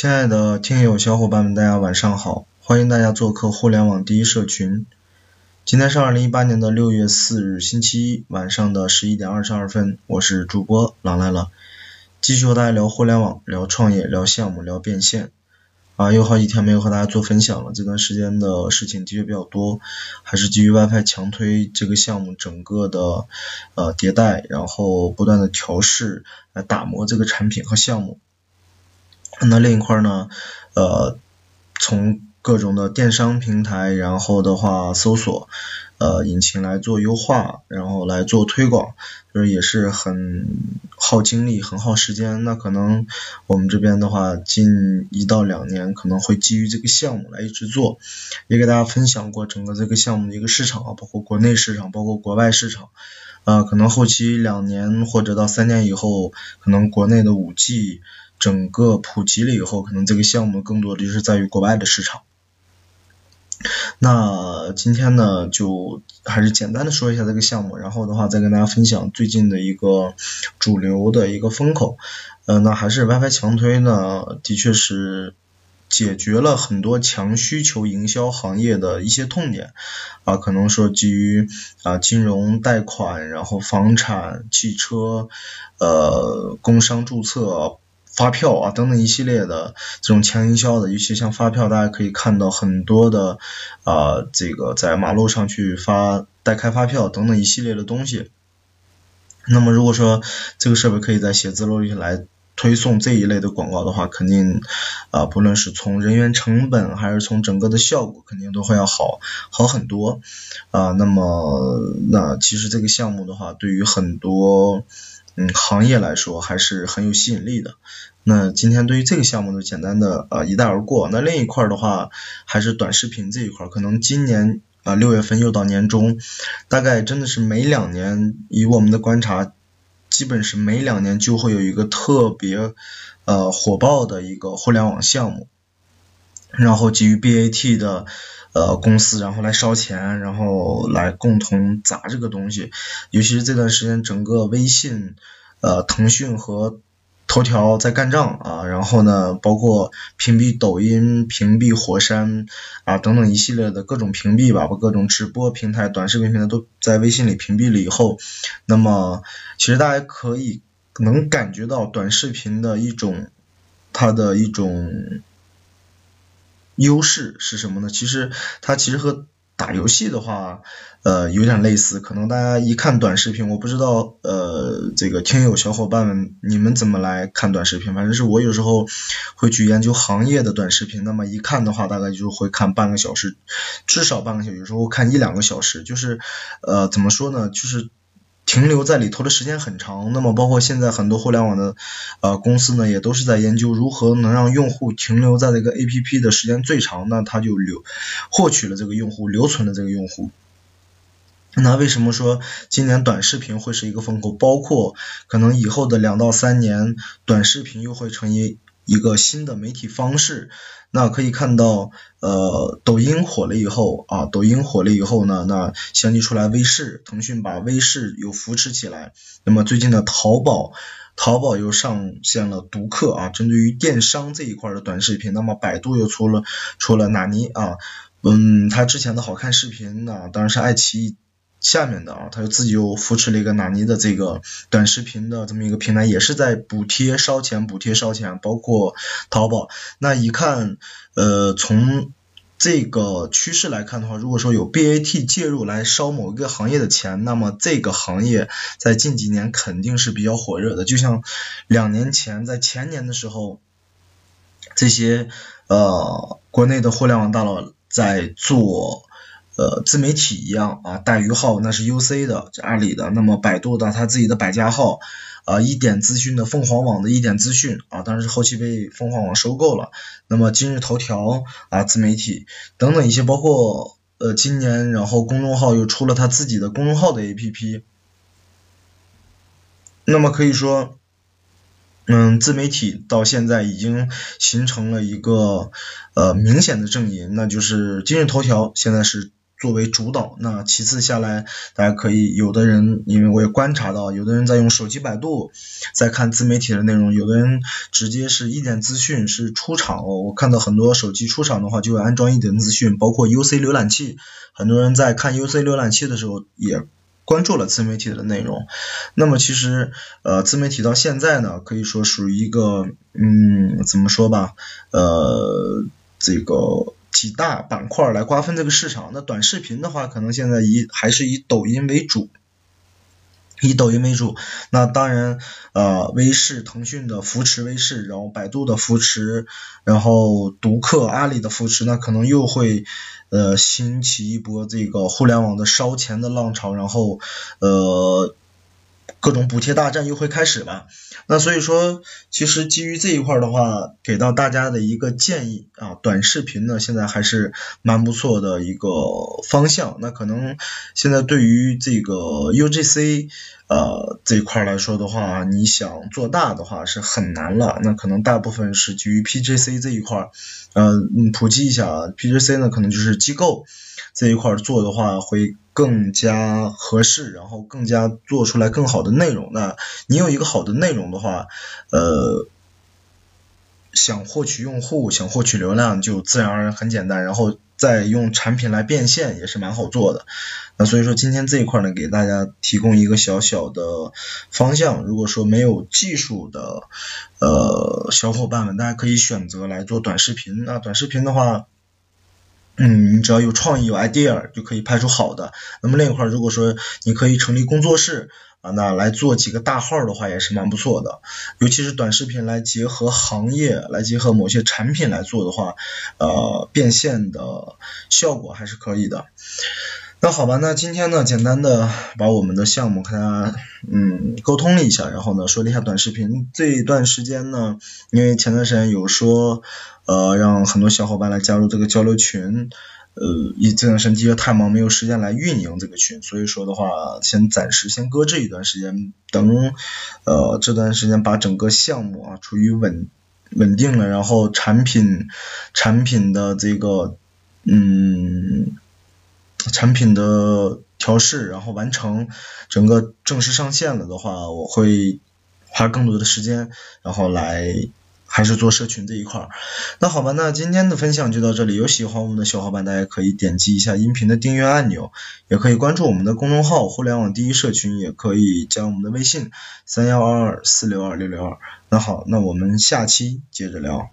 亲爱的听友小伙伴们，大家晚上好，欢迎大家做客互联网第一社群。今天是二零一八年的六月四日，星期一晚上的十一点二十二分，我是主播狼来了，继续和大家聊互联网，聊创业，聊项目，聊变现。啊，有好几天没有和大家做分享了，这段时间的事情的确比较多，还是基于 WiFi 强推这个项目整个的呃迭代，然后不断的调试来打磨这个产品和项目。那另一块呢，呃，从各种的电商平台，然后的话搜索。呃，引擎来做优化，然后来做推广，就是也是很耗精力、很耗时间。那可能我们这边的话，近一到两年可能会基于这个项目来一直做，也给大家分享过整个这个项目的一个市场啊，包括国内市场，包括国外市场。呃，可能后期两年或者到三年以后，可能国内的五 G 整个普及了以后，可能这个项目更多的就是在于国外的市场。那今天呢，就还是简单的说一下这个项目，然后的话再跟大家分享最近的一个主流的一个风口。呃，那还是 WiFi 强推呢，的确是解决了很多强需求营销行业的一些痛点啊，可能说基于啊金融贷款，然后房产、汽车、呃工商注册。发票啊等等一系列的这种强营销的，尤其像发票，大家可以看到很多的啊这个在马路上去发代开发票等等一系列的东西。那么如果说这个设备可以在写字楼里来推送这一类的广告的话，肯定啊不论是从人员成本还是从整个的效果，肯定都会要好好很多啊。那么那其实这个项目的话，对于很多。嗯，行业来说还是很有吸引力的。那今天对于这个项目呢，简单的呃一带而过。那另一块的话，还是短视频这一块，可能今年啊六月份又到年终，大概真的是每两年，以我们的观察，基本是每两年就会有一个特别呃火爆的一个互联网项目，然后基于 BAT 的。呃，公司然后来烧钱，然后来共同砸这个东西。尤其是这段时间，整个微信、呃，腾讯和头条在干仗啊。然后呢，包括屏蔽抖音、屏蔽火山啊等等一系列的各种屏蔽吧，把各种直播平台、短视频平台都在微信里屏蔽了以后，那么其实大家可以能感觉到短视频的一种它的一种。优势是什么呢？其实它其实和打游戏的话，呃，有点类似。可能大家一看短视频，我不知道呃，这个听友小伙伴们你们怎么来看短视频？反正是我有时候会去研究行业的短视频，那么一看的话，大概就会看半个小时，至少半个小时，有时候看一两个小时。就是呃，怎么说呢？就是。停留在里头的时间很长，那么包括现在很多互联网的呃公司呢，也都是在研究如何能让用户停留在这个 A P P 的时间最长，那他就留获取了这个用户，留存了这个用户。那为什么说今年短视频会是一个风口？包括可能以后的两到三年，短视频又会成为一个新的媒体方式。那可以看到，呃，抖音火了以后啊，抖音火了以后呢，那相继出来微视，腾讯把微视又扶持起来。那么最近的淘宝，淘宝又上线了读客啊，针对于电商这一块的短视频。那么百度又出了出了纳尼啊，嗯，它之前的好看视频呢，当然是爱奇艺。下面的啊，他又自己又扶持了一个纳尼的这个短视频的这么一个平台，也是在补贴烧钱，补贴烧钱，包括淘宝。那一看，呃，从这个趋势来看的话，如果说有 BAT 介入来烧某一个行业的钱，那么这个行业在近几年肯定是比较火热的。就像两年前，在前年的时候，这些呃国内的互联网大佬在做。呃，自媒体一样啊，大鱼号那是 UC 的，阿里的，那么百度的它自己的百家号，啊，一点资讯的凤凰网的一点资讯啊，当然是后期被凤凰网收购了。那么今日头条啊，自媒体等等一些，包括呃今年然后公众号又出了他自己的公众号的 APP。那么可以说，嗯，自媒体到现在已经形成了一个呃明显的阵营，那就是今日头条现在是。作为主导。那其次下来，大家可以有的人，因为我也观察到，有的人在用手机百度在看自媒体的内容，有的人直接是一点资讯是出厂哦。我看到很多手机出厂的话，就会安装一点资讯，包括 UC 浏览器。很多人在看 UC 浏览器的时候，也关注了自媒体的内容。那么其实，呃，自媒体到现在呢，可以说属于一个，嗯，怎么说吧，呃，这个。几大板块来瓜分这个市场。那短视频的话，可能现在以还是以抖音为主，以抖音为主。那当然，呃，微视、腾讯的扶持微视，然后百度的扶持，然后独客、阿里的扶持，那可能又会呃兴起一波这个互联网的烧钱的浪潮，然后呃。各种补贴大战又会开始了，那所以说，其实基于这一块的话，给到大家的一个建议啊，短视频呢现在还是蛮不错的一个方向。那可能现在对于这个 UGC 呃这一块来说的话，你想做大的话是很难了。那可能大部分是基于 PGC 这一块，呃，普及一下啊，PGC 呢可能就是机构这一块做的话会。更加合适，然后更加做出来更好的内容。那你有一个好的内容的话，呃，想获取用户，想获取流量，就自然而然很简单。然后再用产品来变现，也是蛮好做的。那所以说今天这一块呢，给大家提供一个小小的方向。如果说没有技术的呃小伙伴们，大家可以选择来做短视频。那短视频的话。嗯，你只要有创意、有 idea 就可以拍出好的。那么另一块，如果说你可以成立工作室啊，那来做几个大号的话也是蛮不错的。尤其是短视频来结合行业、来结合某些产品来做的话，呃，变现的效果还是可以的。那好吧，那今天呢，简单的把我们的项目和大家嗯沟通了一下，然后呢说了一下短视频这一段时间呢，因为前段时间有说呃让很多小伙伴来加入这个交流群，呃，一这段时间太忙，没有时间来运营这个群，所以说的话，先暂时先搁置一段时间，等呃这段时间把整个项目啊处于稳稳定了，然后产品产品的这个嗯。产品的调试，然后完成整个正式上线了的话，我会花更多的时间，然后来还是做社群这一块。那好吧，那今天的分享就到这里。有喜欢我们的小伙伴，大家可以点击一下音频的订阅按钮，也可以关注我们的公众号“互联网第一社群”，也可以加我们的微信三幺二二四六二六六二。那好，那我们下期接着聊。